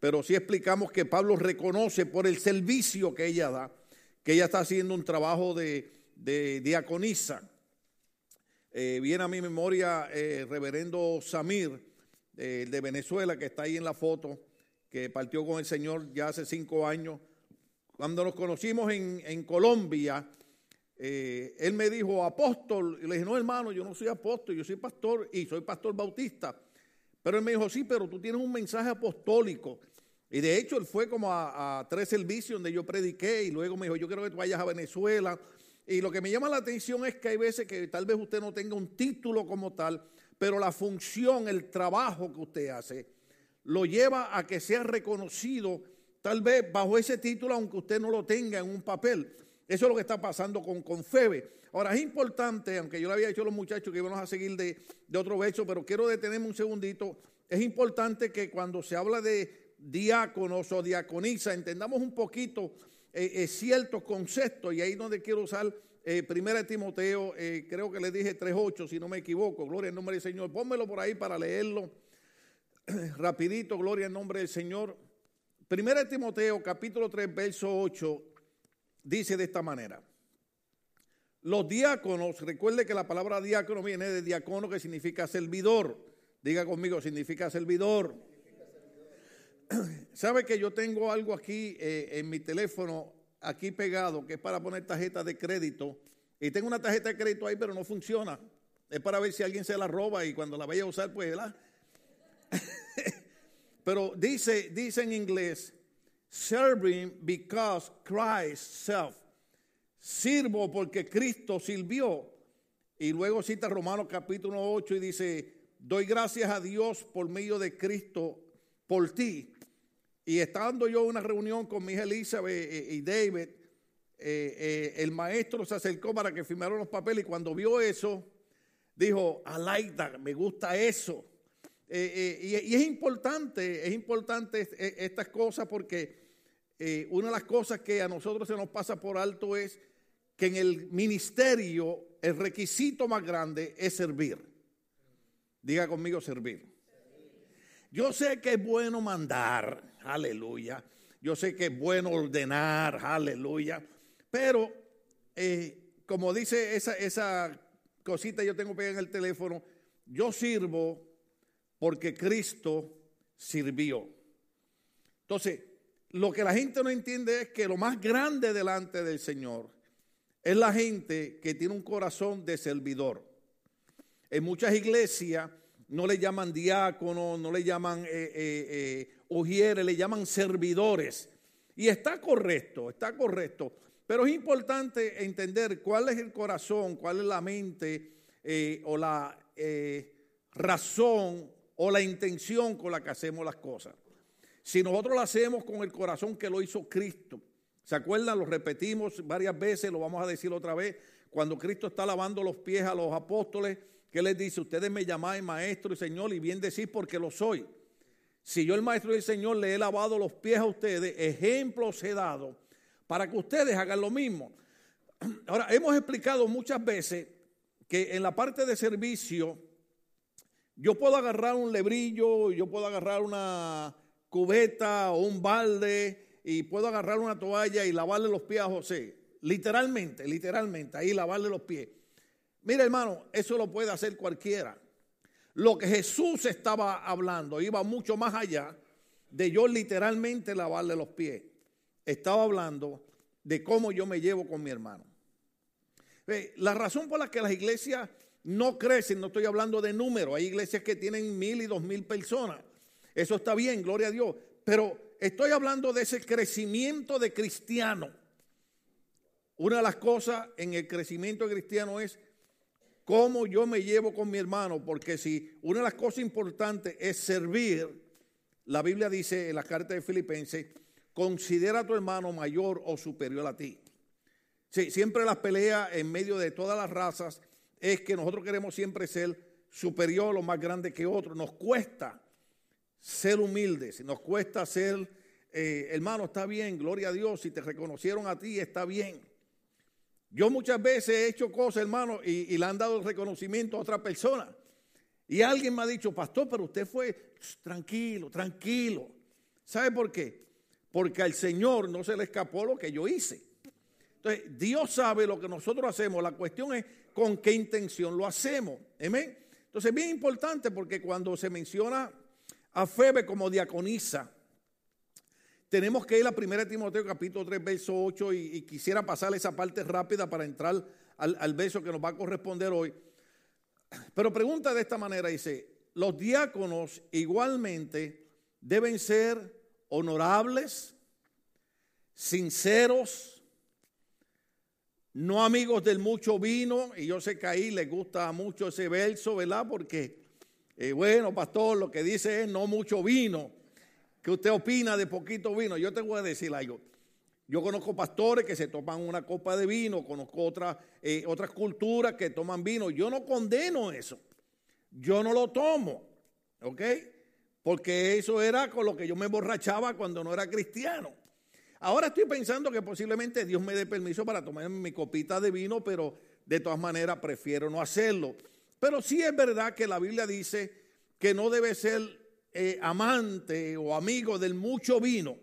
pero sí explicamos que Pablo reconoce por el servicio que ella da, que ella está haciendo un trabajo de, diaconisa. Eh, viene a mi memoria el reverendo Samir, de Venezuela, que está ahí en la foto, que partió con el Señor ya hace cinco años. Cuando nos conocimos en, Colombia, eh, él me dijo, apóstol, y le dije, no hermano, yo no soy apóstol, yo soy pastor y soy pastor bautista. Pero él me dijo, sí, pero tú tienes un mensaje apostólico. Y de hecho, él fue como a, tres servicios donde yo prediqué y luego me dijo, yo quiero que tú vayas a Venezuela. Y lo que me llama la atención es que hay veces que tal vez usted no tenga un título como tal, pero la función, el trabajo que usted hace, lo lleva a que sea reconocido tal vez bajo ese título, aunque usted no lo tenga en un papel. Eso es lo que está pasando con, con Febe. Ahora, es importante, aunque yo le había dicho a los muchachos que íbamos a seguir de, otro verso, pero quiero detenerme un segundito. Es importante que cuando se habla de diáconos o diaconisa, entendamos un poquito eh, eh, ciertos conceptos, y ahí es donde quiero usar eh, Primera Timoteo, eh, creo que le dije 3.8, si no me equivoco, gloria al nombre del Señor. Pónmelo por ahí para leerlo rapidito, gloria al nombre del Señor. Primera Timoteo, capítulo 3, verso 8, dice de esta manera. Los diáconos, recuerde que la palabra diácono viene de diácono que significa servidor. Diga conmigo, significa servidor. ¿Sabe que yo tengo algo aquí eh, en mi teléfono, aquí pegado, que es para poner tarjeta de crédito? Y tengo una tarjeta de crédito ahí, pero no funciona. Es para ver si alguien se la roba y cuando la vaya a usar, pues, ¿verdad? pero dice, dice en inglés, serving because Christ self sirvo porque Cristo sirvió. Y luego cita Romanos capítulo 8 y dice, doy gracias a Dios por medio de Cristo por ti. Y estando yo en una reunión con mi hija Elizabeth eh, y David, eh, eh, el maestro se acercó para que firmaran los papeles y cuando vio eso, dijo, I like that, me gusta eso. y, es importante, es importante estas cosas porque una de las cosas que a nosotros se nos pasa por alto es que en el ministerio el requisito más grande es servir. Diga conmigo servir. Yo sé que es bueno mandar, aleluya. Yo sé que es bueno ordenar, aleluya. Pero, eh, como dice esa, esa cosita yo tengo pegada en el teléfono, yo sirvo porque Cristo sirvió. Entonces, lo que la gente no entiende es que lo más grande delante del Señor es la gente que tiene un corazón de servidor. En muchas iglesias no le llaman diáconos, no le llaman eh, eh, eh le llaman servidores. Y está correcto, está correcto. Pero es importante entender cuál es el corazón, cuál es la mente eh, o la razón o la intención con la que hacemos las cosas. Si nosotros lo hacemos con el corazón que lo hizo Cristo, ¿Se acuerdan? Lo repetimos varias veces, lo vamos a decir otra vez. Cuando Cristo está lavando los pies a los apóstoles, ¿qué les dice? Ustedes me llamáis maestro y señor y bien decís porque lo soy. Si yo el maestro y el señor le he lavado los pies a ustedes, ejemplos he dado para que ustedes hagan lo mismo. Ahora, hemos explicado muchas veces que en la parte de servicio, yo puedo agarrar un lebrillo, yo puedo agarrar una cubeta o un balde y puedo agarrar una toalla y lavarle los pies a José. Literalmente, literalmente, ahí lavarle los pies. Mira hermano, eso lo puede hacer cualquiera. Lo que Jesús estaba hablando iba mucho más allá de yo literalmente lavarle los pies. Estaba hablando de cómo yo me llevo con mi hermano. La razón por la que las iglesias no crecen, no estoy hablando de número, hay iglesias que tienen mil y dos mil personas. Eso está bien, gloria a Dios. Pero Estoy hablando de ese crecimiento de cristiano. Una de las cosas en el crecimiento cristiano es cómo yo me llevo con mi hermano, porque si una de las cosas importantes es servir, la Biblia dice en la carta de Filipenses, considera a tu hermano mayor o superior a ti. Sí, siempre las peleas en medio de todas las razas es que nosotros queremos siempre ser superior o más grande que otro. Nos cuesta ser humildes, nos cuesta ser, eh, hermano, está bien, gloria a Dios, si te reconocieron a ti, está bien. Yo muchas veces he hecho cosas, hermano, y, le han dado el reconocimiento a otra persona. Y alguien me ha dicho, pastor, pero usted fue tranquilo, tranquilo. ¿Sabe por qué? Porque al Señor no se le escapó lo que yo hice. Entonces, Dios sabe lo que nosotros hacemos. La cuestión es con qué intención lo hacemos. Amén. Entonces, es bien importante porque cuando se menciona a Febe como diaconisa, tenemos que ir a 1 Timoteo capítulo 3, verso 8 y, quisiera pasar esa parte rápida para entrar al, al verso que nos va a corresponder hoy. Pero pregunta de esta manera, dice, los diáconos igualmente deben ser honorables, sinceros, no amigos del mucho vino, y yo sé que ahí les gusta mucho ese verso, ¿verdad? Porque, bueno, pastor, lo que dice es no mucho vino. ¿Qué usted opina de poquito vino? Yo te voy a decir algo. Yo conozco pastores que se toman una copa de vino, conozco otras, eh, otras culturas que toman vino. Yo no condeno eso. Yo no lo tomo, ¿ok? Porque eso era con lo que yo me emborrachaba cuando no era cristiano. Ahora estoy pensando que posiblemente Dios me dé permiso para tomar mi copita de vino, pero de todas maneras prefiero no hacerlo. Pero sí es verdad que la Biblia dice que no debe ser eh, amante o amigo del mucho vino.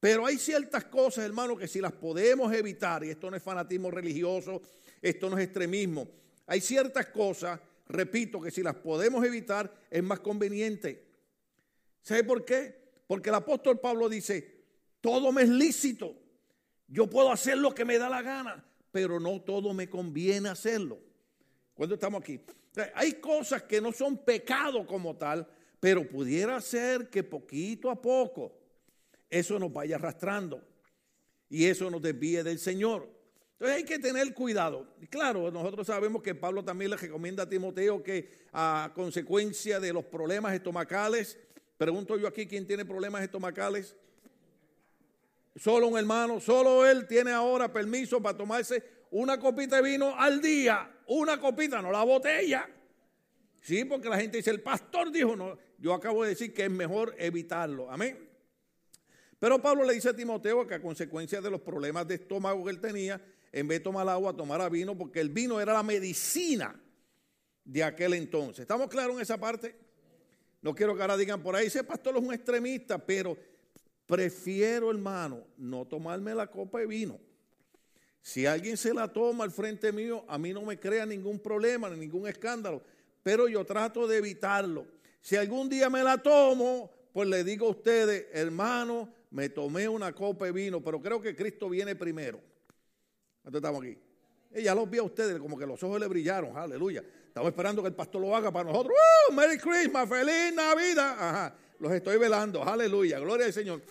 Pero hay ciertas cosas, hermano, que si las podemos evitar, y esto no es fanatismo religioso, esto no es extremismo, hay ciertas cosas, repito, que si las podemos evitar es más conveniente. ¿Sabe por qué? Porque el apóstol Pablo dice, todo me es lícito, yo puedo hacer lo que me da la gana, pero no todo me conviene hacerlo. Cuando estamos aquí, hay cosas que no son pecado como tal, pero pudiera ser que poquito a poco eso nos vaya arrastrando y eso nos desvíe del Señor. Entonces hay que tener cuidado. Claro, nosotros sabemos que Pablo también le recomienda a Timoteo que a consecuencia de los problemas estomacales, pregunto yo aquí, ¿quién tiene problemas estomacales? Solo un hermano, solo él tiene ahora permiso para tomarse una copita de vino al día, una copita, no la botella. Sí, porque la gente dice, el pastor dijo, no, yo acabo de decir que es mejor evitarlo. Amén. Pero Pablo le dice a Timoteo que a consecuencia de los problemas de estómago que él tenía, en vez de tomar agua, tomara vino, porque el vino era la medicina de aquel entonces. ¿Estamos claros en esa parte? No quiero que ahora digan por ahí, ese pastor es un extremista, pero prefiero, hermano, no tomarme la copa de vino. Si alguien se la toma al frente mío, a mí no me crea ningún problema, ni ningún escándalo, pero yo trato de evitarlo. Si algún día me la tomo, pues le digo a ustedes, hermano, me tomé una copa de vino, pero creo que Cristo viene primero. ¿Dónde estamos aquí? Y ya los vi a ustedes, como que los ojos le brillaron, aleluya. Estamos esperando que el pastor lo haga para nosotros. ¡Uh! Merry Christmas, feliz Navidad. Ajá, los estoy velando, aleluya, gloria al Señor.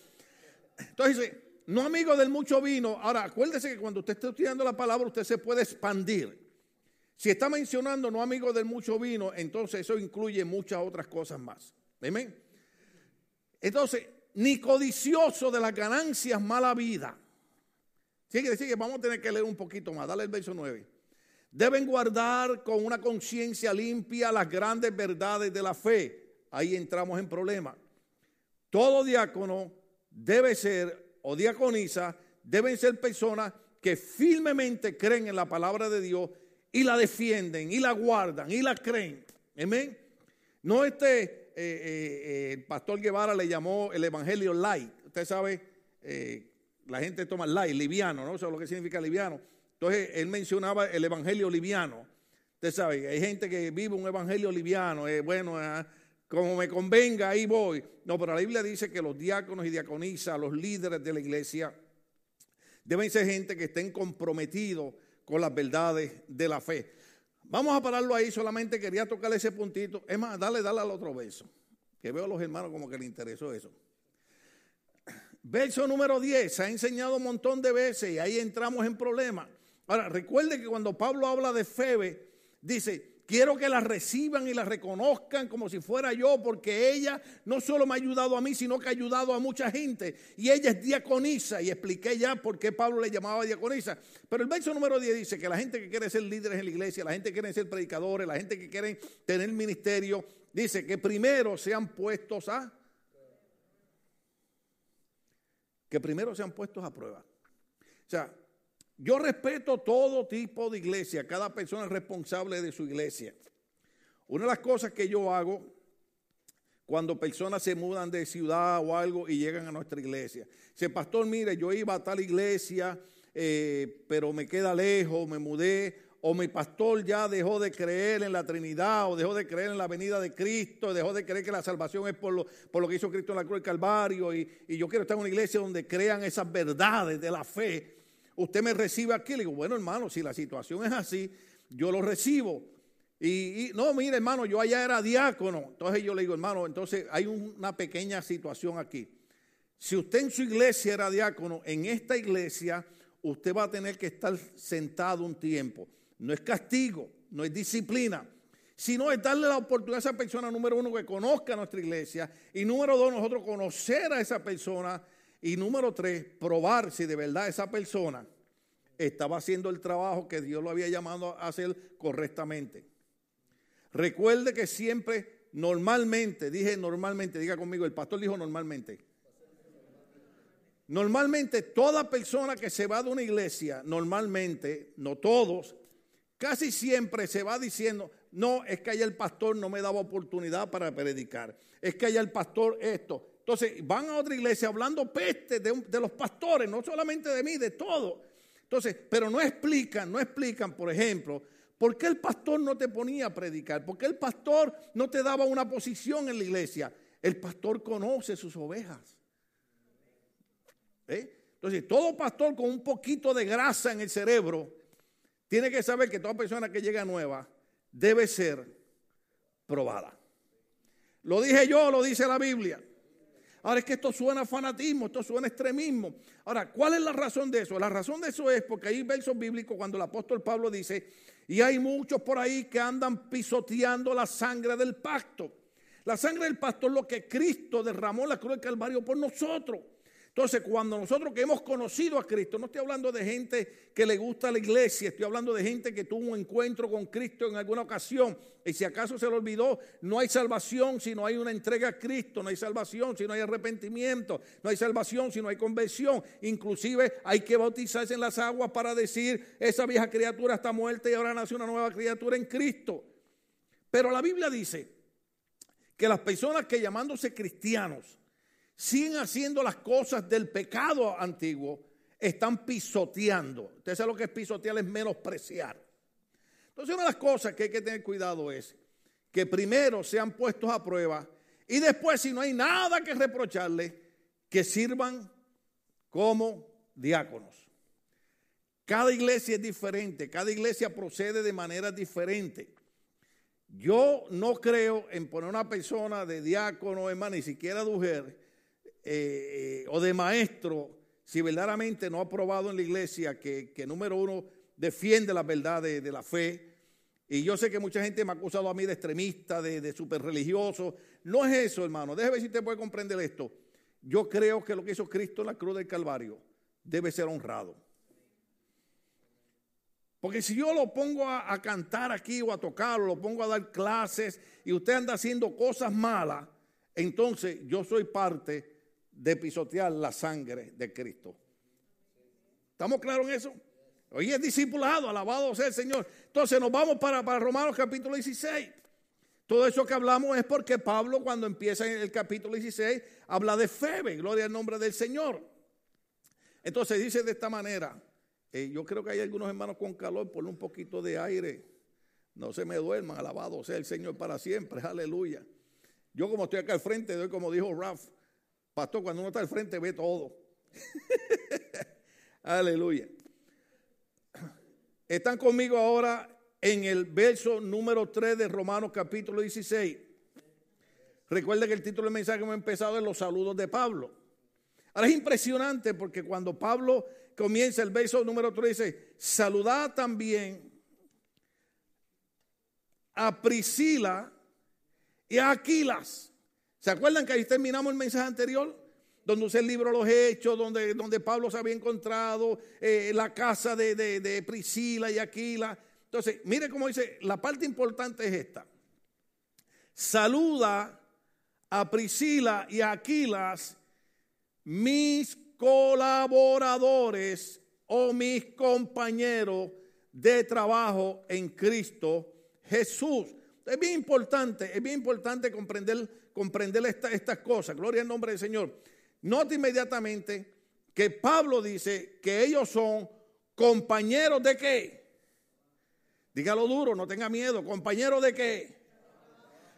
Entonces dice, no amigo del mucho vino. Ahora, acuérdese que cuando usted está estudiando la palabra, usted se puede expandir. Si está mencionando no amigo del mucho vino, entonces eso incluye muchas otras cosas más. Amén. Entonces, ni codicioso de las ganancias mala vida. Sigue, que vamos a tener que leer un poquito más. Dale el verso 9. Deben guardar con una conciencia limpia las grandes verdades de la fe. Ahí entramos en problema. Todo diácono debe ser, o diaconisa, deben ser personas que firmemente creen en la palabra de Dios y la defienden y la guardan y la creen. Amén. No este, eh, eh, eh, el pastor Guevara le llamó el evangelio light. Usted sabe, la gente toma light, liviano, ¿no? Eso es lo que significa liviano. Entonces, él mencionaba el evangelio liviano. Usted sabe, hay gente que vive un evangelio liviano, bueno, ah, como me convenga, ahí voy. No, pero la Biblia dice que los diáconos y diaconisas, los líderes de la iglesia, deben ser gente que estén comprometidos con las verdades de la fe. Vamos a pararlo ahí, solamente quería tocarle ese puntito. Es más, dale, dale al otro verso, que veo a los hermanos como que le interesó eso. Verso número 10, se ha enseñado un montón de veces y ahí entramos en problemas. Ahora, recuerde que cuando Pablo habla de Febe, dice, Quiero que la reciban y la reconozcan como si fuera yo, porque ella no solo me ha ayudado a mí, sino que ha ayudado a mucha gente. Y ella es diaconisa, y expliqué ya por qué Pablo le llamaba diaconisa. Pero el verso número 10 dice que la gente que quiere ser líderes en la iglesia, la gente que quiere ser predicadores, la gente que quiere tener ministerio, dice que primero sean puestos a... Que primero sean puestos a prueba. O sea, yo respeto todo tipo de iglesia, cada persona es responsable de su iglesia. Una de las cosas que yo hago cuando personas se mudan de ciudad o algo y llegan a nuestra iglesia. Dice, pastor, mire, yo iba a tal iglesia, eh, pero me queda lejos, me mudé, o mi pastor ya dejó de creer en la Trinidad, o dejó de creer en la venida de Cristo, dejó de creer que la salvación es por lo, por lo que hizo Cristo en la cruz del Calvario, y, y yo quiero estar en una iglesia donde crean esas verdades de la fe. Usted me recibe aquí, le digo, bueno hermano, si la situación es así, yo lo recibo. Y, no, mire hermano, yo allá era diácono. Entonces yo le digo, hermano, entonces hay una pequeña situación aquí. Si usted en su iglesia era diácono, en esta iglesia usted va a tener que estar sentado un tiempo. No es castigo, no es disciplina, sino es darle la oportunidad a esa persona, número uno, que conozca nuestra iglesia. Y número dos, nosotros conocer a esa persona. Y número tres, probar si de verdad esa persona estaba haciendo el trabajo que Dios lo había llamado a hacer correctamente. Recuerde que siempre, normalmente, dije normalmente, diga conmigo, el pastor dijo normalmente. Normalmente toda persona que se va de una iglesia, normalmente, no todos, casi siempre se va diciendo, no, es que allá el pastor no me daba oportunidad para predicar, es que allá el pastor esto. Entonces van a otra iglesia hablando peste de, de los pastores, no solamente de mí, de todo. Entonces, pero no explican, no explican, por ejemplo, por qué el pastor no te ponía a predicar, por qué el pastor no te daba una posición en la iglesia. El pastor conoce sus ovejas. ¿Eh? Entonces, todo pastor con un poquito de grasa en el cerebro tiene que saber que toda persona que llega nueva debe ser probada. Lo dije yo, lo dice la Biblia. Ahora es que esto suena fanatismo, esto suena extremismo. Ahora, ¿cuál es la razón de eso? La razón de eso es porque hay versos bíblicos cuando el apóstol Pablo dice, y hay muchos por ahí que andan pisoteando la sangre del pacto. La sangre del pacto es lo que Cristo derramó en la cruz del Calvario por nosotros. Entonces, cuando nosotros que hemos conocido a Cristo, no estoy hablando de gente que le gusta la iglesia, estoy hablando de gente que tuvo un encuentro con Cristo en alguna ocasión y si acaso se le olvidó, no hay salvación si no hay una entrega a Cristo, no hay salvación si no hay arrepentimiento, no hay salvación si no hay conversión, inclusive hay que bautizarse en las aguas para decir, esa vieja criatura está muerta y ahora nace una nueva criatura en Cristo. Pero la Biblia dice que las personas que llamándose cristianos, siguen haciendo las cosas del pecado antiguo, están pisoteando. Usted sabe lo que es pisotear, es menospreciar. Entonces una de las cosas que hay que tener cuidado es que primero sean puestos a prueba y después si no hay nada que reprocharle, que sirvan como diáconos. Cada iglesia es diferente, cada iglesia procede de manera diferente. Yo no creo en poner una persona de diácono, hermano, ni siquiera de mujer, eh, o de maestro, si verdaderamente no ha probado en la iglesia que, número uno, defiende la verdad de, la fe. Y yo sé que mucha gente me ha acusado a mí de extremista, de, de super religioso. No es eso, hermano. Déjeme ver si usted puede comprender esto. Yo creo que lo que hizo Cristo en la cruz del Calvario debe ser honrado. Porque si yo lo pongo a, a, cantar aquí o a tocar, o lo pongo a dar clases y usted anda haciendo cosas malas, entonces yo soy parte de pisotear la sangre de Cristo. ¿Estamos claros en eso? Hoy es discipulado, alabado sea el Señor. Entonces nos vamos para, para Romanos capítulo 16. Todo eso que hablamos es porque Pablo cuando empieza en el capítulo 16 habla de fe, gloria al nombre del Señor. Entonces dice de esta manera, eh, yo creo que hay algunos hermanos con calor, ponle un poquito de aire, no se me duerman, alabado sea el Señor para siempre, aleluya. Yo como estoy acá al frente, doy como dijo Ralph, Pastor, cuando uno está al frente ve todo. Aleluya. Están conmigo ahora en el verso número 3 de Romanos capítulo 16. Recuerden que el título del mensaje que hemos empezado es los saludos de Pablo. Ahora es impresionante porque cuando Pablo comienza el verso número 3 dice, saludad también a Priscila y a Aquilas ¿Se acuerdan que ahí terminamos el mensaje anterior? Donde usé el libro Los Hechos, donde, donde Pablo se había encontrado eh, la casa de, de Priscila y Aquila. Entonces, mire cómo dice, la parte importante es esta. Saluda a Priscila y a Aquilas, mis colaboradores o mis compañeros de trabajo en Cristo Jesús. Es bien importante, es bien importante comprender comprender estas cosas. Gloria al nombre del Señor. Nota inmediatamente que Pablo dice que ellos son compañeros de qué. Dígalo duro, no tenga miedo. Compañeros de qué.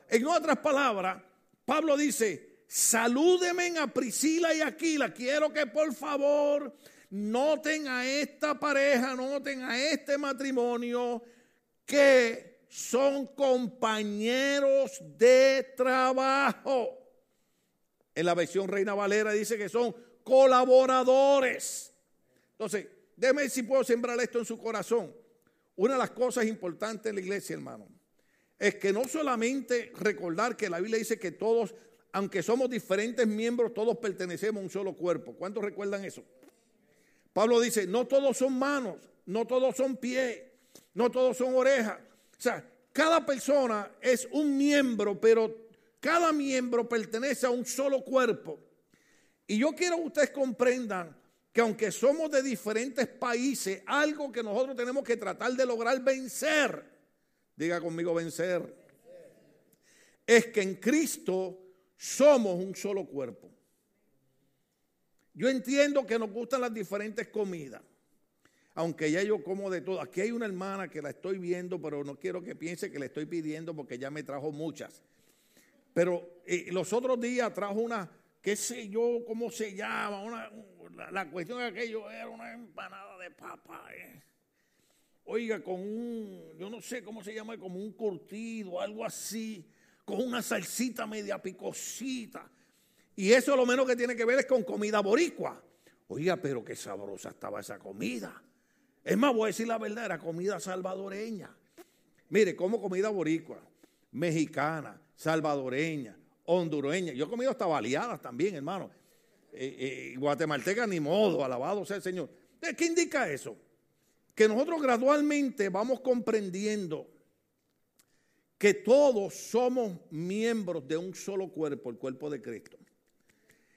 En otras palabras, Pablo dice, salúdenme a Priscila y Aquila. Quiero que por favor noten a esta pareja, noten a este matrimonio que son compañeros de trabajo. En la versión Reina Valera dice que son colaboradores. Entonces, déme si puedo sembrar esto en su corazón. Una de las cosas importantes en la iglesia, hermano, es que no solamente recordar que la Biblia dice que todos, aunque somos diferentes miembros, todos pertenecemos a un solo cuerpo. ¿Cuántos recuerdan eso? Pablo dice, no todos son manos, no todos son pies, no todos son orejas. O sea, cada persona es un miembro, pero cada miembro pertenece a un solo cuerpo. Y yo quiero que ustedes comprendan que aunque somos de diferentes países, algo que nosotros tenemos que tratar de lograr vencer, diga conmigo vencer, es que en Cristo somos un solo cuerpo. Yo entiendo que nos gustan las diferentes comidas, aunque ya yo como de todo. Aquí hay una hermana que la estoy viendo, pero no quiero que piense que le estoy pidiendo porque ya me trajo muchas. Pero eh, los otros días trajo una qué sé yo, cómo se llama, una, la, cuestión de aquello era una empanada de papa. Eh. Oiga, con un, yo no sé cómo se llama, como un curtido, algo así, con una salsita media picosita. Y eso lo menos que tiene que ver es con comida boricua. Oiga, pero qué sabrosa estaba esa comida. Es más, voy a decir la verdad, era comida salvadoreña. Mire, como comida boricua, mexicana, salvadoreña, hondureña. Yo he comido hasta baleadas también, hermano. Eh, eh, guatemalteca ni modo, alabado sea el Señor. ¿Qué indica eso? Que nosotros gradualmente vamos comprendiendo que todos somos miembros de un solo cuerpo, el cuerpo de Cristo.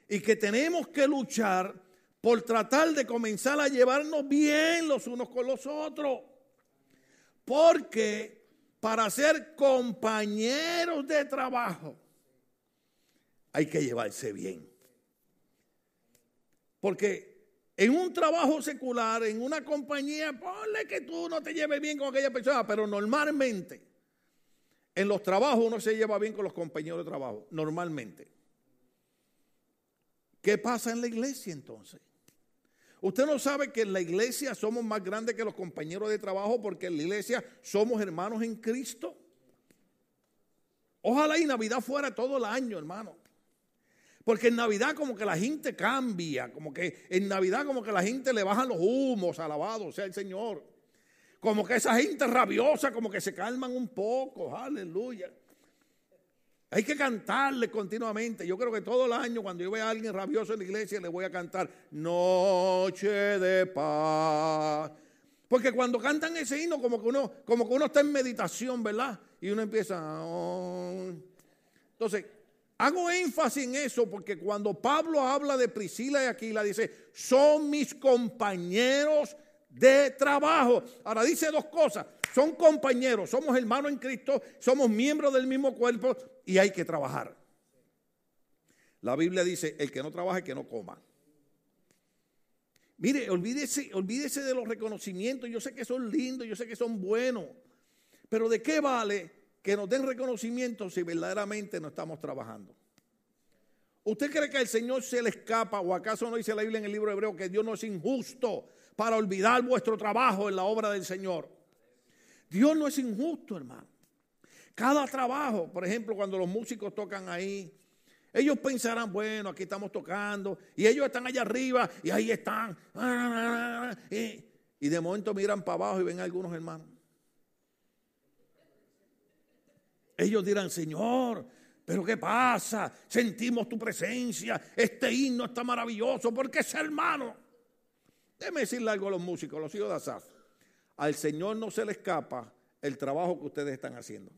Y que tenemos que luchar por tratar de comenzar a llevarnos bien los unos con los otros. Porque para ser compañeros de trabajo, hay que llevarse bien. Porque en un trabajo secular, en una compañía, ponle que tú no te lleves bien con aquella persona, pero normalmente en los trabajos uno se lleva bien con los compañeros de trabajo, normalmente. ¿Qué pasa en la iglesia entonces? Usted no sabe que en la iglesia somos más grandes que los compañeros de trabajo porque en la iglesia somos hermanos en Cristo. Ojalá y Navidad fuera todo el año, hermano. Porque en Navidad como que la gente cambia, como que en Navidad como que la gente le bajan los humos, alabado sea el Señor. Como que esa gente rabiosa como que se calman un poco, aleluya. Hay que cantarle continuamente. Yo creo que todo el año cuando yo vea a alguien rabioso en la iglesia le voy a cantar Noche de paz. Porque cuando cantan ese himno como que uno, como que uno está en meditación, ¿verdad? Y uno empieza... Oh". Entonces, Hago énfasis en eso porque cuando Pablo habla de Priscila y Aquila, dice, son mis compañeros de trabajo. Ahora dice dos cosas, son compañeros, somos hermanos en Cristo, somos miembros del mismo cuerpo y hay que trabajar. La Biblia dice, el que no trabaja, que no coma. Mire, olvídese, olvídese de los reconocimientos, yo sé que son lindos, yo sé que son buenos, pero ¿de qué vale que nos den reconocimiento si verdaderamente no estamos trabajando. ¿Usted cree que el Señor se le escapa o acaso no dice la Biblia en el libro hebreo que Dios no es injusto para olvidar vuestro trabajo en la obra del Señor? Dios no es injusto, hermano. Cada trabajo, por ejemplo, cuando los músicos tocan ahí, ellos pensarán, bueno, aquí estamos tocando, y ellos están allá arriba, y ahí están, y de momento miran para abajo y ven a algunos hermanos. Ellos dirán, Señor, pero ¿qué pasa? Sentimos tu presencia, este himno está maravilloso, porque es hermano. Déjeme decirle algo a los músicos, los hijos de Asaf. Al Señor no se le escapa el trabajo que ustedes están haciendo.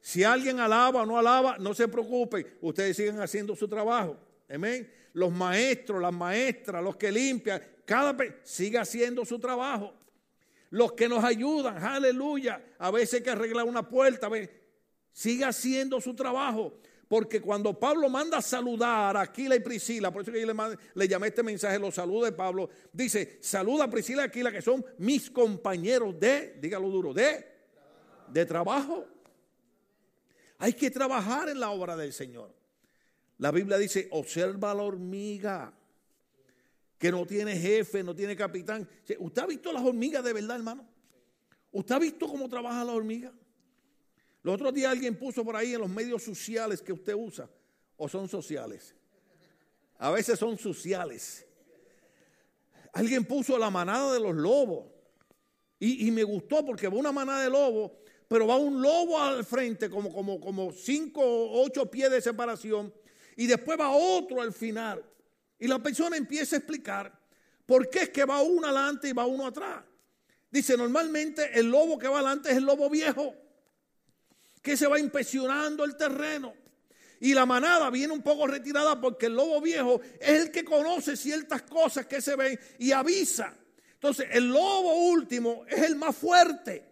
Si alguien alaba o no alaba, no se preocupe, ustedes siguen haciendo su trabajo. Amén. Los maestros, las maestras, los que limpian, cada siga haciendo su trabajo. Los que nos ayudan, aleluya. A veces hay que arreglar una puerta, siga haciendo su trabajo. porque cuando Pablo manda a saludar a Aquila y Priscila, por eso que yo le, llamé este mensaje, los saludos de Pablo, dice, saluda a Priscila y Aquila, que son mis compañeros de, dígalo duro, de, de trabajo. Hay que trabajar en la obra del Señor. La Biblia dice, observa la hormiga, que no tiene jefe, no tiene capitán. ¿Usted ha visto las hormigas de verdad, hermano? ¿Usted ha visto cómo trabaja la hormiga? Los otros días alguien puso por ahí en los medios sociales que usted usa, o son sociales. A veces son sociales. Alguien puso la manada de los lobos. Y, me gustó porque una manada de lobos, pero va un lobo al frente, como, como, como cinco o ocho pies de separación, y después va otro al final. Y la persona empieza a explicar por qué es que va uno adelante y va uno atrás. Dice, normalmente el lobo que va adelante es el lobo viejo que se va inspeccionando el terreno. Y la manada viene un poco retirada porque el lobo viejo es el que conoce ciertas cosas que se ven y avisa. Entonces, el lobo último es el más fuerte.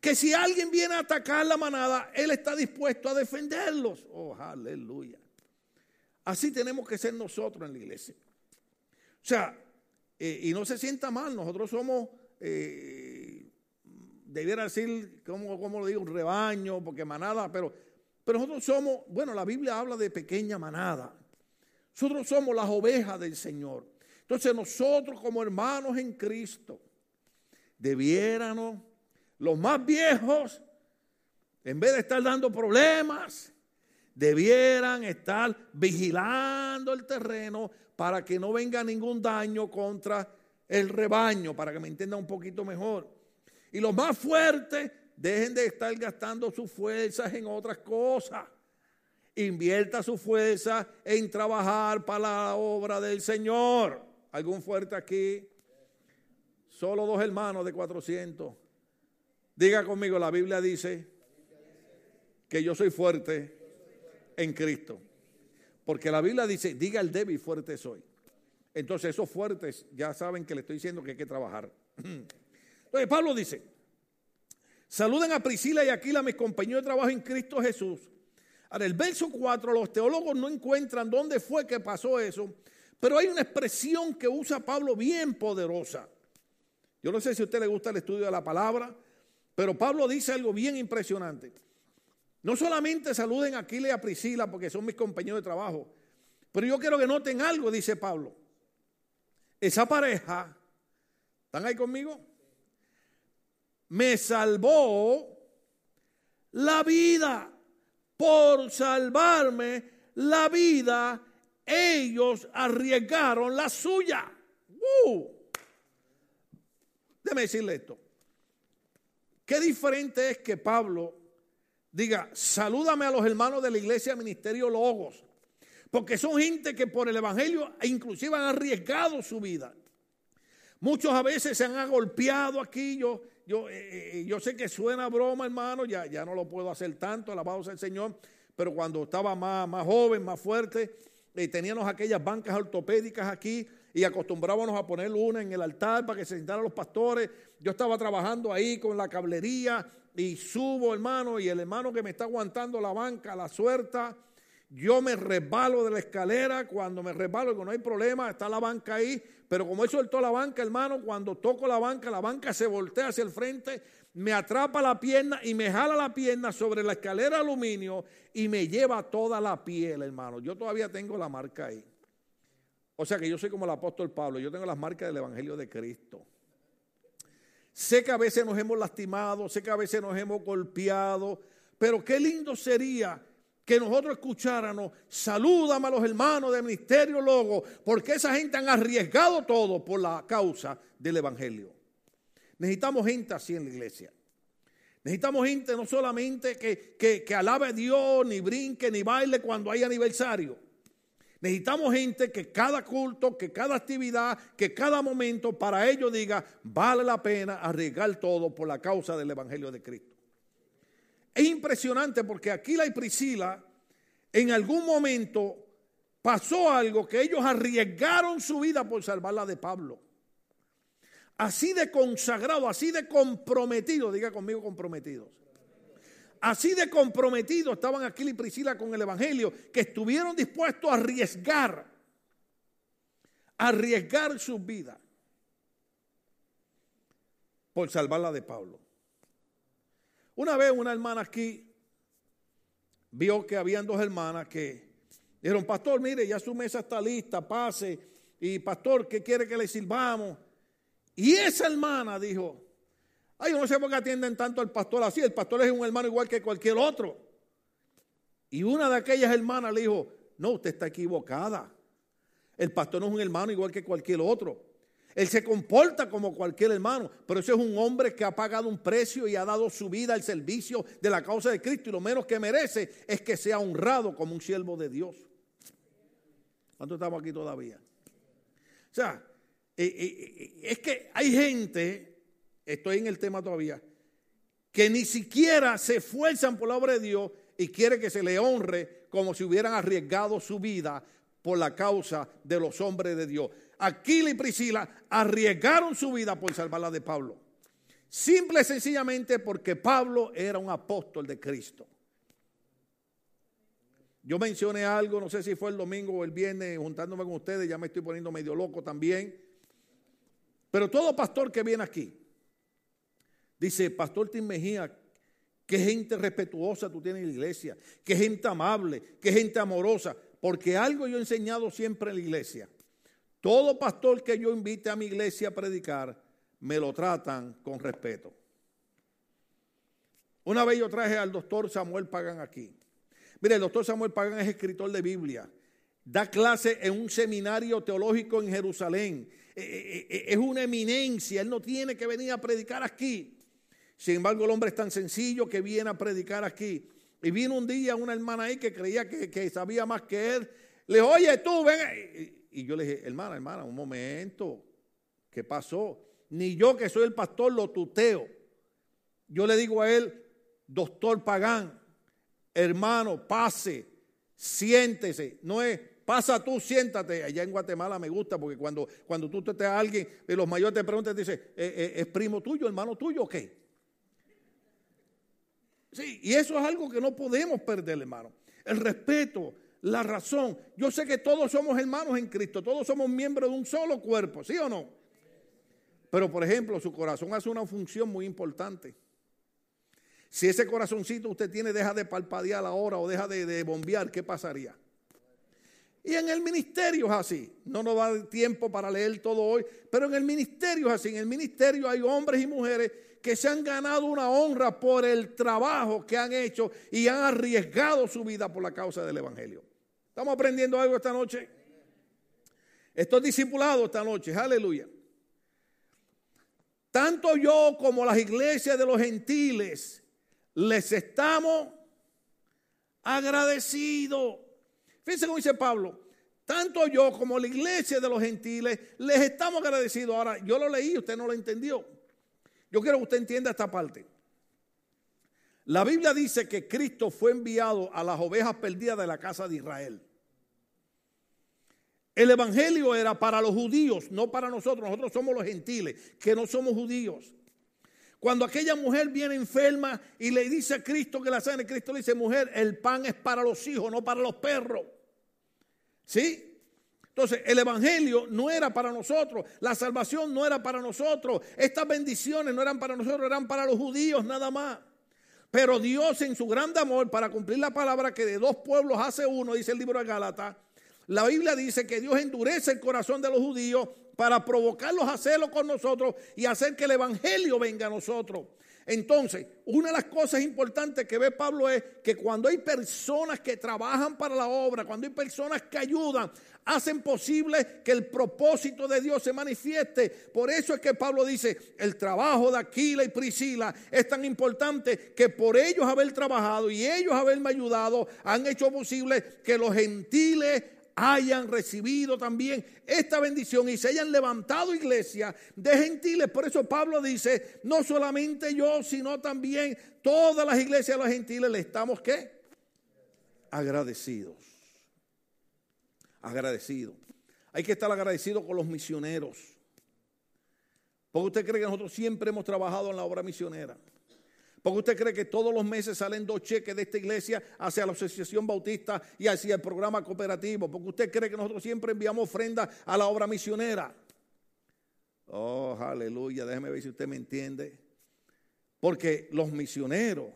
Que si alguien viene a atacar la manada, él está dispuesto a defenderlos. Oh, aleluya. Así tenemos que ser nosotros en la iglesia. O sea, eh, y no se sienta mal, nosotros somos eh, debiera decir, como, como lo digo, un rebaño, porque manada, pero, pero nosotros somos, bueno, la Biblia habla de pequeña manada. Nosotros somos las ovejas del Señor. Entonces nosotros como hermanos en Cristo, debiéramos, los más viejos, en vez de estar dando problemas, debieran estar vigilando el terreno para que no venga ningún daño contra el rebaño, para que me entienda un poquito mejor. Y los más fuertes, dejen de estar gastando sus fuerzas en otras cosas. Invierta su fuerza en trabajar para la obra del Señor. ¿Algún fuerte aquí? Solo dos hermanos de 400. Diga conmigo, la Biblia dice que yo soy fuerte en Cristo. Porque la Biblia dice, diga el débil, fuerte soy. Entonces esos fuertes ya saben que le estoy diciendo que hay que trabajar. Entonces Pablo dice, saluden a Priscila y Aquila, mis compañeros de trabajo en Cristo Jesús. Ahora, el verso 4, los teólogos no encuentran dónde fue que pasó eso, pero hay una expresión que usa Pablo bien poderosa. Yo no sé si a usted le gusta el estudio de la palabra, pero Pablo dice algo bien impresionante. No solamente saluden a Aquila y a Priscila porque son mis compañeros de trabajo, pero yo quiero que noten algo, dice Pablo. Esa pareja, ¿están ahí conmigo? me salvó la vida. Por salvarme la vida, ellos arriesgaron la suya. Uh. Déjeme decirle esto. Qué diferente es que Pablo diga, salúdame a los hermanos de la iglesia Ministerio Logos, porque son gente que por el Evangelio inclusive han arriesgado su vida. Muchos a veces se han agolpeado aquí. Yo, yo, eh, eh, yo sé que suena broma, hermano, ya, ya no lo puedo hacer tanto, alabado sea el Señor, pero cuando estaba más, más joven, más fuerte, eh, teníamos aquellas bancas ortopédicas aquí y acostumbrábamos a poner una en el altar para que se sentaran los pastores. Yo estaba trabajando ahí con la cablería y subo, hermano, y el hermano que me está aguantando la banca, la suelta. Yo me resbalo de la escalera, cuando me resbalo, que no hay problema, está la banca ahí, pero como él soltó la banca, hermano, cuando toco la banca, la banca se voltea hacia el frente, me atrapa la pierna y me jala la pierna sobre la escalera de aluminio y me lleva toda la piel, hermano. Yo todavía tengo la marca ahí. O sea que yo soy como el apóstol Pablo, yo tengo las marcas del Evangelio de Cristo. Sé que a veces nos hemos lastimado, sé que a veces nos hemos golpeado, pero qué lindo sería que nosotros escucháramos, salúdame a los hermanos del Ministerio Logo, porque esa gente han arriesgado todo por la causa del Evangelio. Necesitamos gente así en la iglesia. Necesitamos gente no solamente que, que, que alabe a Dios, ni brinque, ni baile cuando hay aniversario. Necesitamos gente que cada culto, que cada actividad, que cada momento para ellos diga, vale la pena arriesgar todo por la causa del Evangelio de Cristo. Es impresionante porque Aquila y Priscila en algún momento pasó algo que ellos arriesgaron su vida por salvarla de Pablo. Así de consagrado, así de comprometido, diga conmigo comprometidos. Así de comprometidos estaban Aquila y Priscila con el Evangelio que estuvieron dispuestos a arriesgar, a arriesgar su vida por salvarla de Pablo. Una vez una hermana aquí vio que habían dos hermanas que dijeron, pastor, mire, ya su mesa está lista, pase. Y pastor, ¿qué quiere que le sirvamos? Y esa hermana dijo, ay, no sé por qué atienden tanto al pastor así, el pastor es un hermano igual que cualquier otro. Y una de aquellas hermanas le dijo, no, usted está equivocada. El pastor no es un hermano igual que cualquier otro. Él se comporta como cualquier hermano, pero ese es un hombre que ha pagado un precio y ha dado su vida al servicio de la causa de Cristo y lo menos que merece es que sea honrado como un siervo de Dios. ¿Cuánto estamos aquí todavía? O sea, eh, eh, eh, es que hay gente, estoy en el tema todavía, que ni siquiera se esfuerzan por la obra de Dios y quiere que se le honre como si hubieran arriesgado su vida por la causa de los hombres de Dios. Aquila y Priscila arriesgaron su vida por salvarla de Pablo. Simple y sencillamente porque Pablo era un apóstol de Cristo. Yo mencioné algo, no sé si fue el domingo o el viernes, juntándome con ustedes, ya me estoy poniendo medio loco también. Pero todo pastor que viene aquí, dice, Pastor Tim Mejía, qué gente respetuosa tú tienes en la iglesia, qué gente amable, qué gente amorosa, porque algo yo he enseñado siempre en la iglesia. Todo pastor que yo invite a mi iglesia a predicar, me lo tratan con respeto. Una vez yo traje al doctor Samuel Pagan aquí. Mire, el doctor Samuel Pagan es escritor de Biblia. Da clase en un seminario teológico en Jerusalén. Eh, eh, eh, es una eminencia. Él no tiene que venir a predicar aquí. Sin embargo, el hombre es tan sencillo que viene a predicar aquí. Y vino un día una hermana ahí que creía que, sabía más que él. Le dijo, oye, tú, ven. Y yo le dije, hermana, hermana, un momento, ¿qué pasó? Ni yo que soy el pastor lo tuteo. Yo le digo a él, doctor Pagán, hermano, pase, siéntese. No es, pasa tú, siéntate. Allá en Guatemala me gusta porque cuando, cuando tú te a alguien de los mayores te preguntan, dice, ¿Eh, eh, ¿es primo tuyo, hermano tuyo o qué? Sí, y eso es algo que no podemos perder, hermano. El respeto, la razón. Yo sé que todos somos hermanos en Cristo, todos somos miembros de un solo cuerpo, ¿sí o no? Pero por ejemplo, su corazón hace una función muy importante. Si ese corazoncito usted tiene deja de palpadear ahora o deja de, de bombear, ¿qué pasaría? Y en el ministerio es así. No nos da tiempo para leer todo hoy, pero en el ministerio es así. En el ministerio hay hombres y mujeres que se han ganado una honra por el trabajo que han hecho y han arriesgado su vida por la causa del Evangelio. ¿Estamos aprendiendo algo esta noche? Estoy discipulado esta noche, aleluya. Tanto yo como las iglesias de los gentiles les estamos agradecidos. Fíjense cómo dice Pablo. Tanto yo como la iglesia de los gentiles les estamos agradecidos. Ahora, yo lo leí, usted no lo entendió. Yo quiero que usted entienda esta parte. La Biblia dice que Cristo fue enviado a las ovejas perdidas de la casa de Israel. El Evangelio era para los judíos, no para nosotros. Nosotros somos los gentiles, que no somos judíos. Cuando aquella mujer viene enferma y le dice a Cristo que la sane, Cristo le dice, mujer, el pan es para los hijos, no para los perros. ¿Sí? Entonces, el Evangelio no era para nosotros, la salvación no era para nosotros, estas bendiciones no eran para nosotros, eran para los judíos nada más. Pero Dios en su gran amor, para cumplir la palabra que de dos pueblos hace uno, dice el libro de Gálatas, la Biblia dice que Dios endurece el corazón de los judíos para provocarlos a hacerlo con nosotros y hacer que el Evangelio venga a nosotros. Entonces, una de las cosas importantes que ve Pablo es que cuando hay personas que trabajan para la obra, cuando hay personas que ayudan, hacen posible que el propósito de Dios se manifieste. Por eso es que Pablo dice, el trabajo de Aquila y Priscila es tan importante que por ellos haber trabajado y ellos haberme ayudado, han hecho posible que los gentiles hayan recibido también esta bendición y se hayan levantado iglesia de gentiles. Por eso Pablo dice, no solamente yo, sino también todas las iglesias de los gentiles le estamos qué? Agradecidos. Agradecidos. Hay que estar agradecido con los misioneros. Porque usted cree que nosotros siempre hemos trabajado en la obra misionera. Porque usted cree que todos los meses salen dos cheques de esta iglesia hacia la Asociación Bautista y hacia el programa cooperativo. Porque usted cree que nosotros siempre enviamos ofrenda a la obra misionera. Oh, aleluya. Déjeme ver si usted me entiende. Porque los misioneros,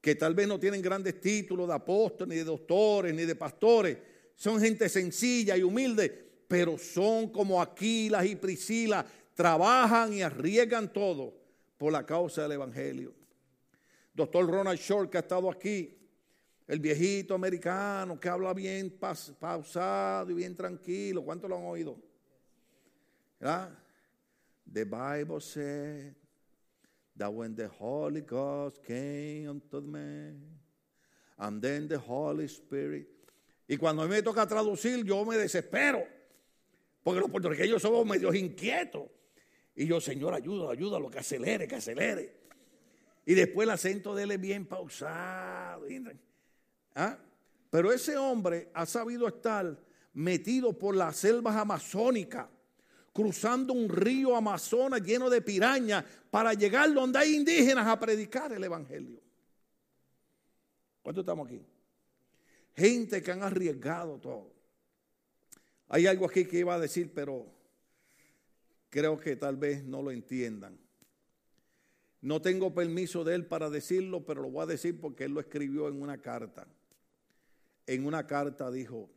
que tal vez no tienen grandes títulos de apóstoles, ni de doctores, ni de pastores, son gente sencilla y humilde, pero son como Aquilas y Priscila, trabajan y arriesgan todo por la causa del Evangelio. Doctor Ronald Short, que ha estado aquí, el viejito americano que habla bien pausado y bien tranquilo. ¿Cuántos lo han oído? ¿verdad? The Bible said that when the Holy Ghost came unto me, and then the Holy Spirit. Y cuando a mí me toca traducir, yo me desespero. Porque los puertorriqueños somos medios inquietos. Y yo, Señor, ayúdalo, ayúdalo, que acelere, que acelere. Y después el acento de él es bien pausado. ¿Ah? Pero ese hombre ha sabido estar metido por las selvas amazónicas cruzando un río Amazonas lleno de pirañas para llegar donde hay indígenas a predicar el Evangelio. ¿Cuántos estamos aquí? Gente que han arriesgado todo. Hay algo aquí que iba a decir, pero creo que tal vez no lo entiendan. No tengo permiso de él para decirlo, pero lo voy a decir porque él lo escribió en una carta. En una carta dijo,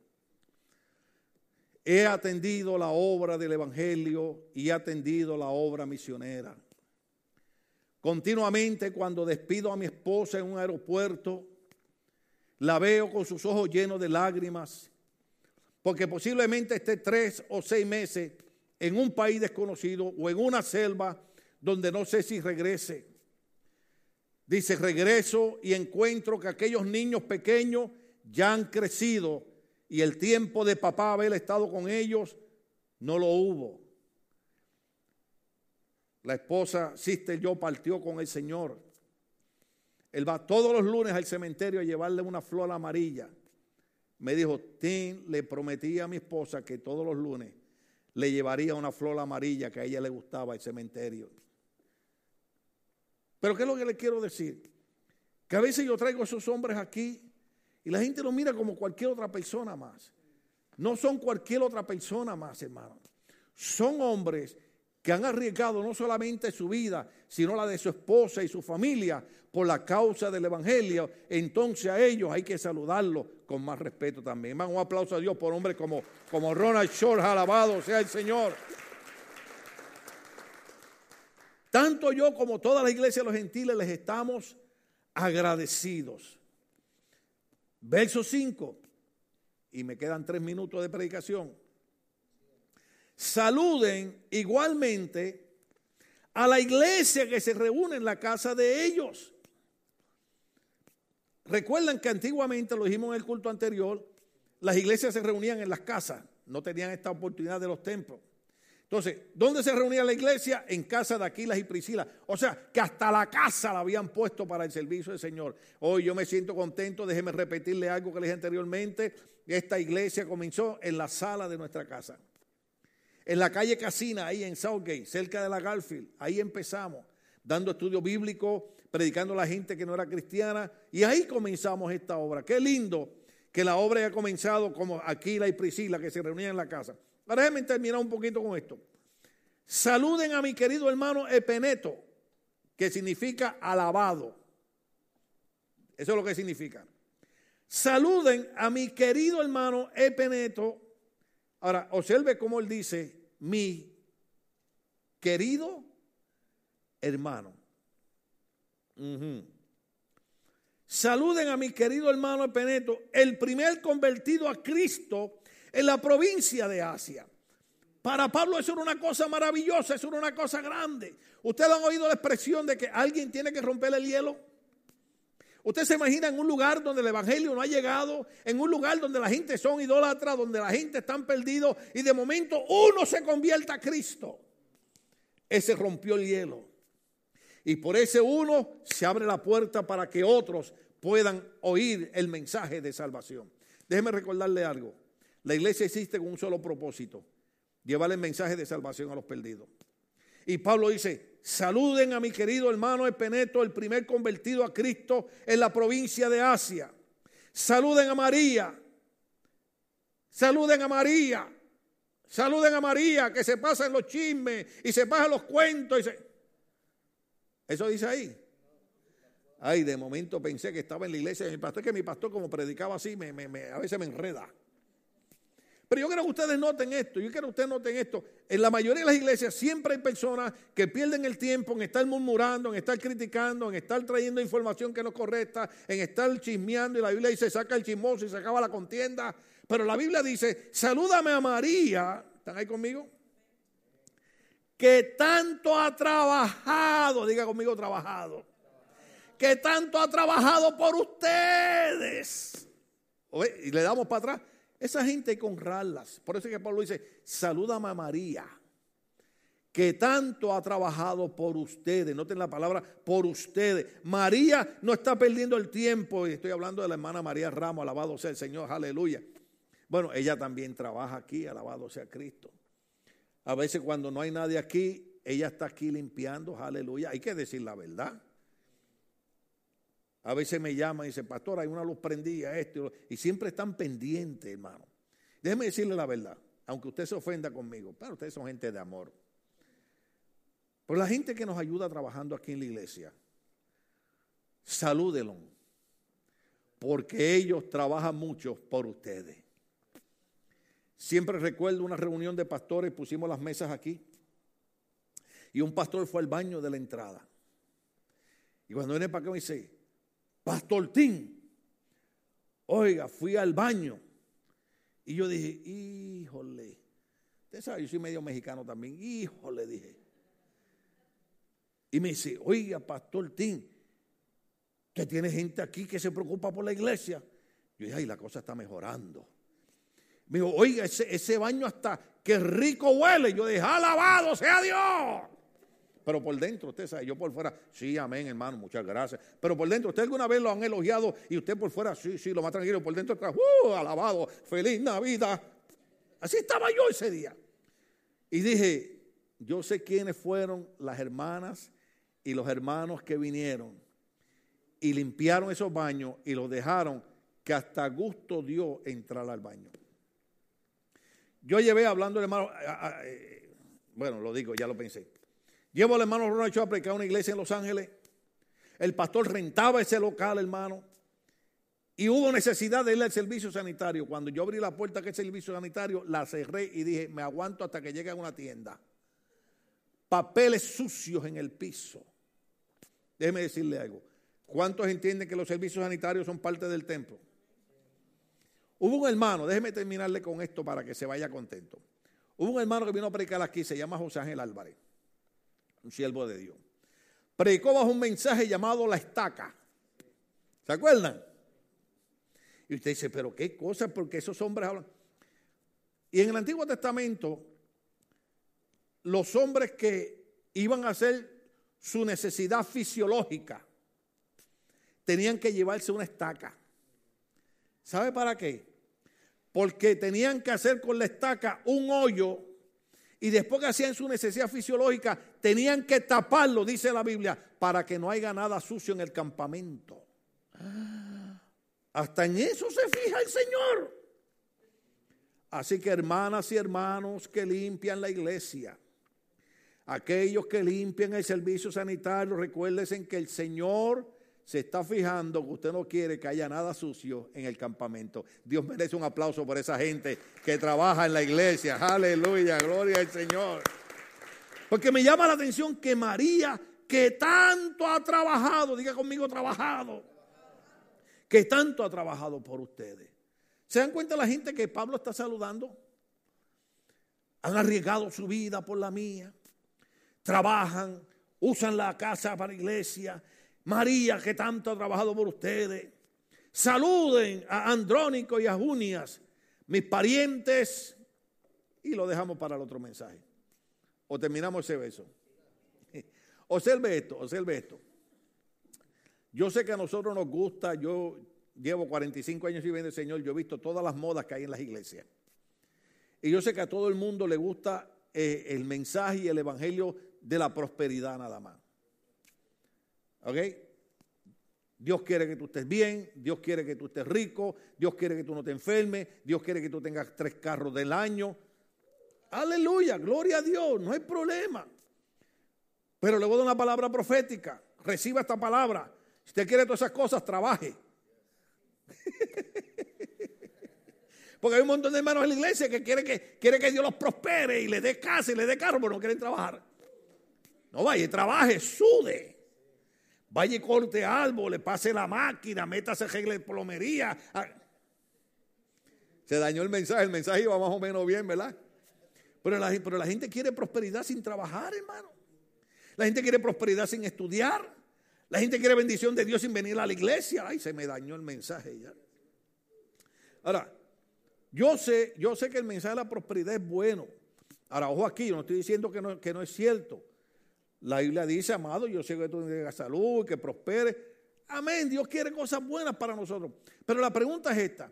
He atendido la obra del Evangelio y he atendido la obra misionera. Continuamente cuando despido a mi esposa en un aeropuerto, la veo con sus ojos llenos de lágrimas, porque posiblemente esté tres o seis meses en un país desconocido o en una selva donde no sé si regrese. Dice, regreso y encuentro que aquellos niños pequeños ya han crecido y el tiempo de papá haber estado con ellos no lo hubo. La esposa Sister yo partió con el Señor. Él va todos los lunes al cementerio a llevarle una flor amarilla. Me dijo, Tim, le prometí a mi esposa que todos los lunes le llevaría una flor amarilla que a ella le gustaba al cementerio. Pero ¿qué es lo que le quiero decir? Que a veces yo traigo a esos hombres aquí y la gente los mira como cualquier otra persona más. No son cualquier otra persona más, hermano. Son hombres que han arriesgado no solamente su vida, sino la de su esposa y su familia por la causa del Evangelio. Entonces a ellos hay que saludarlos con más respeto también. Un aplauso a Dios por hombres como, como Ronald Short, alabado sea el Señor. Tanto yo como toda la iglesia de los gentiles les estamos agradecidos Verso 5, y me quedan tres minutos de predicación. Saluden igualmente a la iglesia que se reúne en la casa de ellos. Recuerdan que antiguamente, lo dijimos en el culto anterior, las iglesias se reunían en las casas, no tenían esta oportunidad de los templos. Entonces, ¿dónde se reunía la iglesia? En casa de Aquilas y Priscila. O sea, que hasta la casa la habían puesto para el servicio del Señor. Hoy yo me siento contento, déjeme repetirle algo que le dije anteriormente. Esta iglesia comenzó en la sala de nuestra casa. En la calle Casina, ahí en Southgate, cerca de la Garfield. Ahí empezamos, dando estudio bíblico, predicando a la gente que no era cristiana. Y ahí comenzamos esta obra. Qué lindo que la obra haya comenzado como Aquila y Priscila, que se reunían en la casa. Ahora déjenme terminar un poquito con esto. Saluden a mi querido hermano Epeneto, que significa alabado. Eso es lo que significa. Saluden a mi querido hermano Epeneto. Ahora, observe cómo él dice, mi querido hermano. Saluden a mi querido hermano Epeneto, el primer convertido a Cristo en la provincia de Asia. Para Pablo eso era una cosa maravillosa, eso era una cosa grande. ¿Ustedes han oído la expresión de que alguien tiene que romper el hielo? Usted se imagina en un lugar donde el Evangelio no ha llegado, en un lugar donde la gente son idólatras, donde la gente está perdidos y de momento uno se convierta a Cristo. Ese rompió el hielo. Y por ese uno se abre la puerta para que otros puedan oír el mensaje de salvación. Déjeme recordarle algo. La iglesia existe con un solo propósito, llevar el mensaje de salvación a los perdidos. Y Pablo dice, saluden a mi querido hermano Epeneto, el primer convertido a Cristo en la provincia de Asia. Saluden a María. Saluden a María. Saluden a María, que se pasan los chismes y se pasan los cuentos. Y Eso dice ahí. Ay, de momento pensé que estaba en la iglesia de mi pastor, que mi pastor como predicaba así, me, a veces me enreda. Pero yo quiero que ustedes noten esto, yo quiero que ustedes noten esto. En la mayoría de las iglesias siempre hay personas que pierden el tiempo en estar murmurando, en estar criticando, en estar trayendo información que no es correcta, en estar chismeando y la Biblia dice saca el chismoso y se acaba la contienda. Pero la Biblia dice, salúdame a María, ¿están ahí conmigo? Que tanto ha trabajado, diga conmigo trabajado, que tanto ha trabajado por ustedes. Y le damos para atrás. Esa gente hay que honrarlas. Por eso es que Pablo dice, salúdame a María, que tanto ha trabajado por ustedes. Noten la palabra por ustedes. María no está perdiendo el tiempo. Y estoy hablando de la hermana María Ramos, alabado sea el Señor, aleluya. Bueno, ella también trabaja aquí, alabado sea Cristo. A veces cuando no hay nadie aquí, ella está aquí limpiando, aleluya. Hay que decir la verdad. A veces me llama y dice, pastor, hay una luz prendida, esto, y siempre están pendientes, hermano. Déjeme decirle la verdad, aunque usted se ofenda conmigo, pero ustedes son gente de amor. Por la gente que nos ayuda trabajando aquí en la iglesia, salúdelo, porque ellos trabajan mucho por ustedes. Siempre recuerdo una reunión de pastores, pusimos las mesas aquí, y un pastor fue al baño de la entrada. Y cuando viene para acá me dice, Pastor Tim, oiga, fui al baño. Y yo dije, híjole. Usted sabe, yo soy medio mexicano también. Híjole, dije. Y me dice, oiga, Pastor Tim, que tiene gente aquí que se preocupa por la iglesia. Yo dije, ay, la cosa está mejorando. Me dijo, oiga, ese, ese baño hasta que rico huele. Yo dije, alabado sea Dios. Pero por dentro, usted sabe, yo por fuera, sí, amén, hermano, muchas gracias. Pero por dentro, usted alguna vez lo han elogiado y usted por fuera, sí, sí, lo más tranquilo. Por dentro, uh, alabado, feliz Navidad. Así estaba yo ese día. Y dije, yo sé quiénes fueron las hermanas y los hermanos que vinieron y limpiaron esos baños y los dejaron que hasta gusto dio entrar al baño. Yo llevé hablando, hermano, eh, bueno, lo digo, ya lo pensé. Llevo al hermano Ronald a predicar una iglesia en Los Ángeles. El pastor rentaba ese local, hermano. Y hubo necesidad de ir al servicio sanitario. Cuando yo abrí la puerta que es servicio sanitario, la cerré y dije, me aguanto hasta que llegue a una tienda. Papeles sucios en el piso. Déjeme decirle algo. ¿Cuántos entienden que los servicios sanitarios son parte del templo? Hubo un hermano, déjeme terminarle con esto para que se vaya contento. Hubo un hermano que vino a predicar aquí, se llama José Ángel Álvarez un siervo de Dios. Predicó bajo un mensaje llamado la estaca. ¿Se acuerdan? Y usted dice, pero qué cosa, porque esos hombres hablan. Y en el Antiguo Testamento, los hombres que iban a hacer su necesidad fisiológica tenían que llevarse una estaca. ¿Sabe para qué? Porque tenían que hacer con la estaca un hoyo y después que hacían su necesidad fisiológica, tenían que taparlo, dice la Biblia, para que no haya nada sucio en el campamento. Hasta en eso se fija el Señor. Así que hermanas y hermanos que limpian la iglesia, aquellos que limpian el servicio sanitario, recuérdense que el Señor se está fijando que usted no quiere que haya nada sucio en el campamento. Dios merece un aplauso por esa gente que trabaja en la iglesia. Aleluya, gloria al Señor. Porque me llama la atención que María, que tanto ha trabajado, diga conmigo trabajado, que tanto ha trabajado por ustedes. ¿Se dan cuenta la gente que Pablo está saludando? Han arriesgado su vida por la mía. Trabajan, usan la casa para la iglesia, María que tanto ha trabajado por ustedes. Saluden a Andrónico y a Junias, mis parientes, y lo dejamos para el otro mensaje. O terminamos ese beso. Observe esto, observe esto. Yo sé que a nosotros nos gusta, yo llevo 45 años viviendo el Señor, yo he visto todas las modas que hay en las iglesias. Y yo sé que a todo el mundo le gusta eh, el mensaje y el evangelio de la prosperidad nada más. ¿Ok? Dios quiere que tú estés bien, Dios quiere que tú estés rico, Dios quiere que tú no te enfermes, Dios quiere que tú tengas tres carros del año. Aleluya, gloria a Dios, no hay problema. Pero le voy a dar una palabra profética. Reciba esta palabra. Si usted quiere todas esas cosas, trabaje. Porque hay un montón de hermanos en la iglesia que quieren que, quiere que Dios los prospere y les dé casa y les dé carro, pero no quieren trabajar. No vaya trabaje, sude. Vaya y corte árboles, pase la máquina, métase regla de plomería. Ah. Se dañó el mensaje, el mensaje iba más o menos bien, ¿verdad? Pero la, pero la gente quiere prosperidad sin trabajar, hermano. La gente quiere prosperidad sin estudiar. La gente quiere bendición de Dios sin venir a la iglesia. Ay, se me dañó el mensaje ya. Ahora, yo sé, yo sé que el mensaje de la prosperidad es bueno. Ahora, ojo aquí, no estoy diciendo que no, que no es cierto. La Biblia dice, amado, yo sé que tú tengas salud, que prospere. Amén, Dios quiere cosas buenas para nosotros. Pero la pregunta es esta,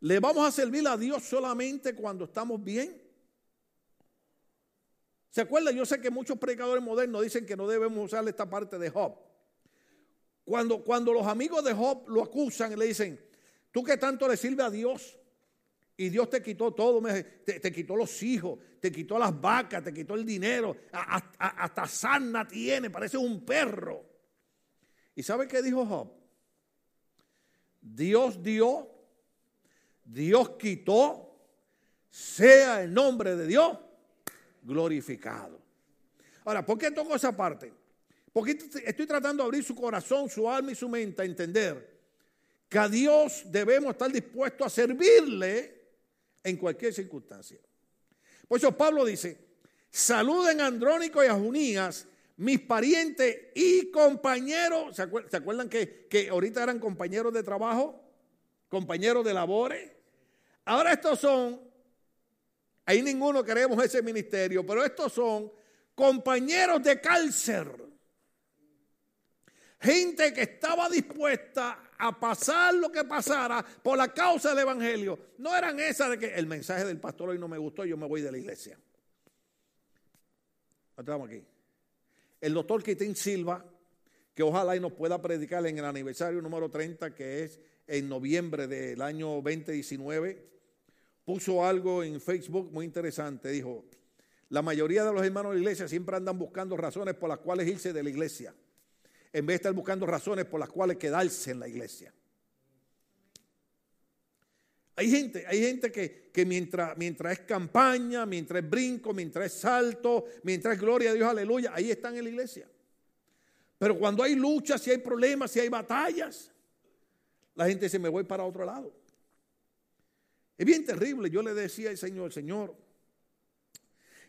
¿le vamos a servir a Dios solamente cuando estamos bien? ¿Se acuerda? Yo sé que muchos predicadores modernos dicen que no debemos usar esta parte de Job. Cuando, cuando los amigos de Job lo acusan y le dicen, tú que tanto le sirves a Dios, y Dios te quitó todo, te, quitó los hijos, te quitó las vacas, te quitó el dinero, hasta, hasta sana tiene, parece un perro. ¿Y sabe qué dijo Job? Dios dio, Dios quitó, sea el nombre de Dios glorificado. Ahora, ¿por qué toco esa parte? Porque estoy tratando de abrir su corazón, su alma y su mente a entender que a Dios debemos estar dispuestos a servirle en cualquier circunstancia. Por eso Pablo dice, saluden a Andrónico y a Junías, mis parientes y compañeros. ¿Se acuerdan, que, que ahorita eran compañeros de trabajo? Compañeros de labores. Ahora estos son, ahí ninguno queremos ese ministerio, pero estos son compañeros de cárcel. Gente que estaba dispuesta a pasar lo que pasara por la causa del Evangelio. No eran esas de que el mensaje del pastor hoy no me gustó, yo me voy de la iglesia. Estamos aquí. El doctor Quitín Silva, que ojalá y nos pueda predicar en el aniversario número 30, que es en noviembre del año 2019, puso algo en Facebook muy interesante. Dijo, la mayoría de los hermanos de la iglesia siempre andan buscando razones por las cuales irse de la iglesia en vez de estar buscando razones por las cuales quedarse en la iglesia. Hay gente, hay gente que, que mientras, mientras es campaña, mientras es brinco, mientras es salto, mientras es gloria a Dios, aleluya, ahí están en la iglesia. Pero cuando hay luchas, si hay problemas, si hay batallas, la gente se me voy para otro lado. Es bien terrible. Yo le decía al Señor, Señor,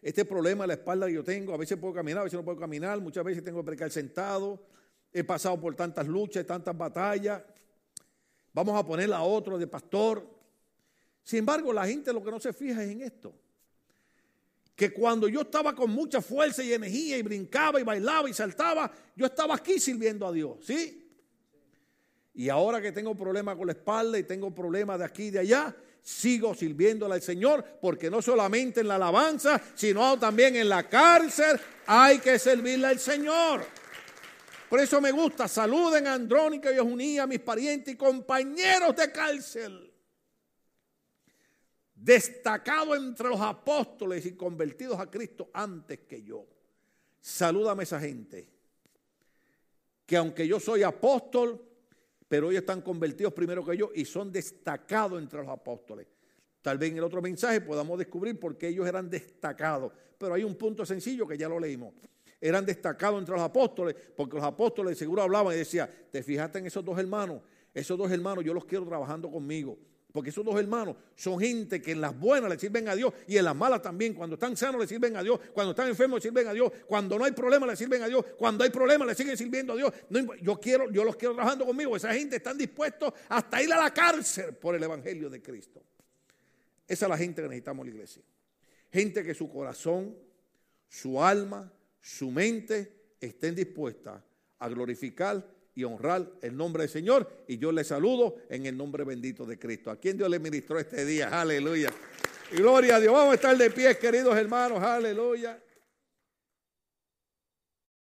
este problema de la espalda que yo tengo, a veces puedo caminar, a veces no puedo caminar, muchas veces tengo que predicar sentado, he pasado por tantas luchas, tantas batallas. Vamos a ponerla a otro de pastor. Sin embargo, la gente lo que no se fija es en esto. Que cuando yo estaba con mucha fuerza y energía y brincaba y bailaba y saltaba, yo estaba aquí sirviendo a Dios, ¿sí? Y ahora que tengo problemas con la espalda y tengo problemas de aquí y de allá, sigo sirviéndole al Señor, porque no solamente en la alabanza, sino también en la cárcel hay que servirle al Señor. Por eso me gusta. Saluden a Andrónica y a Junía, mis parientes y compañeros de cárcel. Destacado entre los apóstoles y convertidos a Cristo antes que yo. Salúdame esa gente. Que aunque yo soy apóstol, pero ellos están convertidos primero que yo y son destacados entre los apóstoles. Tal vez en el otro mensaje podamos descubrir por qué ellos eran destacados. Pero hay un punto sencillo que ya lo leímos eran destacados entre los apóstoles, porque los apóstoles seguro hablaban y decían, te fijaste en esos dos hermanos, esos dos hermanos yo los quiero trabajando conmigo. Porque esos dos hermanos son gente que en las buenas le sirven a Dios y en las malas también. Cuando están sanos le sirven a Dios. Cuando están enfermos le sirven a Dios. Cuando no hay problema le sirven a Dios. Cuando hay problemas le siguen sirviendo a Dios. yo, quiero, yo los quiero trabajando conmigo. Esa gente está dispuestos hasta ir a la cárcel por el Evangelio de Cristo. Esa es la gente que necesitamos en la iglesia. Gente que su corazón, su alma, su mente estén dispuestas a glorificar y honrar el nombre del Señor. Y yo les saludo en el nombre bendito de Cristo. ¿A quien Dios le ministró este día? Aleluya. Gloria a Dios. Vamos a estar de pie, queridos hermanos. Aleluya.